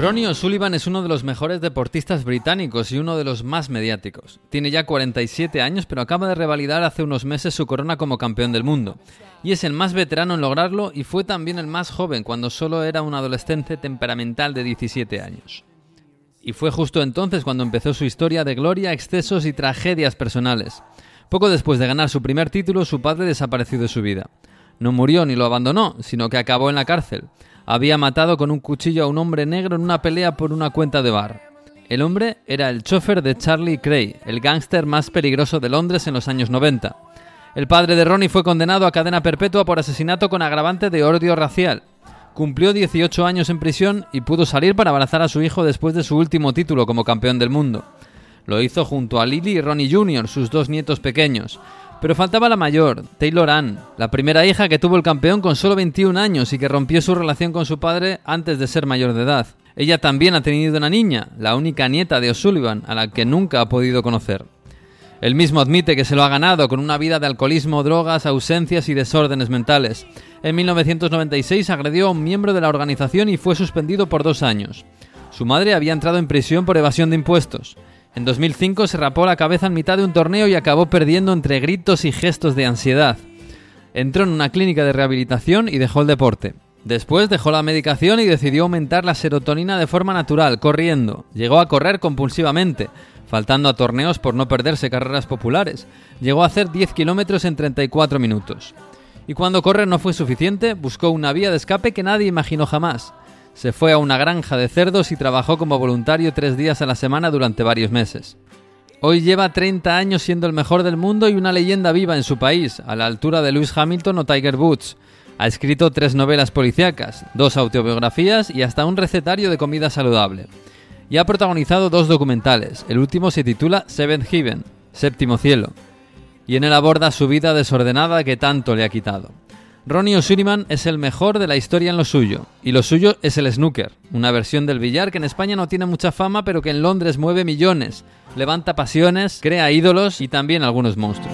Ronnie O'Sullivan es uno de los mejores deportistas británicos y uno de los más mediáticos. Tiene ya 47 años, pero acaba de revalidar hace unos meses su corona como campeón del mundo. Y es el más veterano en lograrlo y fue también el más joven cuando solo era un adolescente temperamental de 17 años. Y fue justo entonces cuando empezó su historia de gloria, excesos y tragedias personales. Poco después de ganar su primer título, su padre desapareció de su vida. No murió ni lo abandonó, sino que acabó en la cárcel había matado con un cuchillo a un hombre negro en una pelea por una cuenta de bar. El hombre era el chofer de Charlie Cray, el gángster más peligroso de Londres en los años 90. El padre de Ronnie fue condenado a cadena perpetua por asesinato con agravante de odio racial. Cumplió 18 años en prisión y pudo salir para abrazar a su hijo después de su último título como campeón del mundo. Lo hizo junto a Lily y Ronnie Jr., sus dos nietos pequeños, pero faltaba la mayor, Taylor Ann, la primera hija que tuvo el campeón con solo 21 años y que rompió su relación con su padre antes de ser mayor de edad. Ella también ha tenido una niña, la única nieta de O'Sullivan, a la que nunca ha podido conocer. Él mismo admite que se lo ha ganado con una vida de alcoholismo, drogas, ausencias y desórdenes mentales. En 1996 agredió a un miembro de la organización y fue suspendido por dos años. Su madre había entrado en prisión por evasión de impuestos. En 2005 se rapó la cabeza en mitad de un torneo y acabó perdiendo entre gritos y gestos de ansiedad. Entró en una clínica de rehabilitación y dejó el deporte. Después dejó la medicación y decidió aumentar la serotonina de forma natural, corriendo. Llegó a correr compulsivamente, faltando a torneos por no perderse carreras populares. Llegó a hacer 10 kilómetros en 34 minutos. Y cuando correr no fue suficiente, buscó una vía de escape que nadie imaginó jamás. Se fue a una granja de cerdos y trabajó como voluntario tres días a la semana durante varios meses. Hoy lleva 30 años siendo el mejor del mundo y una leyenda viva en su país, a la altura de Lewis Hamilton o Tiger Woods. Ha escrito tres novelas policíacas, dos autobiografías y hasta un recetario de comida saludable. Y ha protagonizado dos documentales. El último se titula Seventh Heaven, Séptimo Cielo. Y en él aborda su vida desordenada que tanto le ha quitado. Ronnie O'Sullivan es el mejor de la historia en lo suyo, y lo suyo es el snooker, una versión del billar que en España no tiene mucha fama pero que en Londres mueve millones, levanta pasiones, crea ídolos y también algunos monstruos.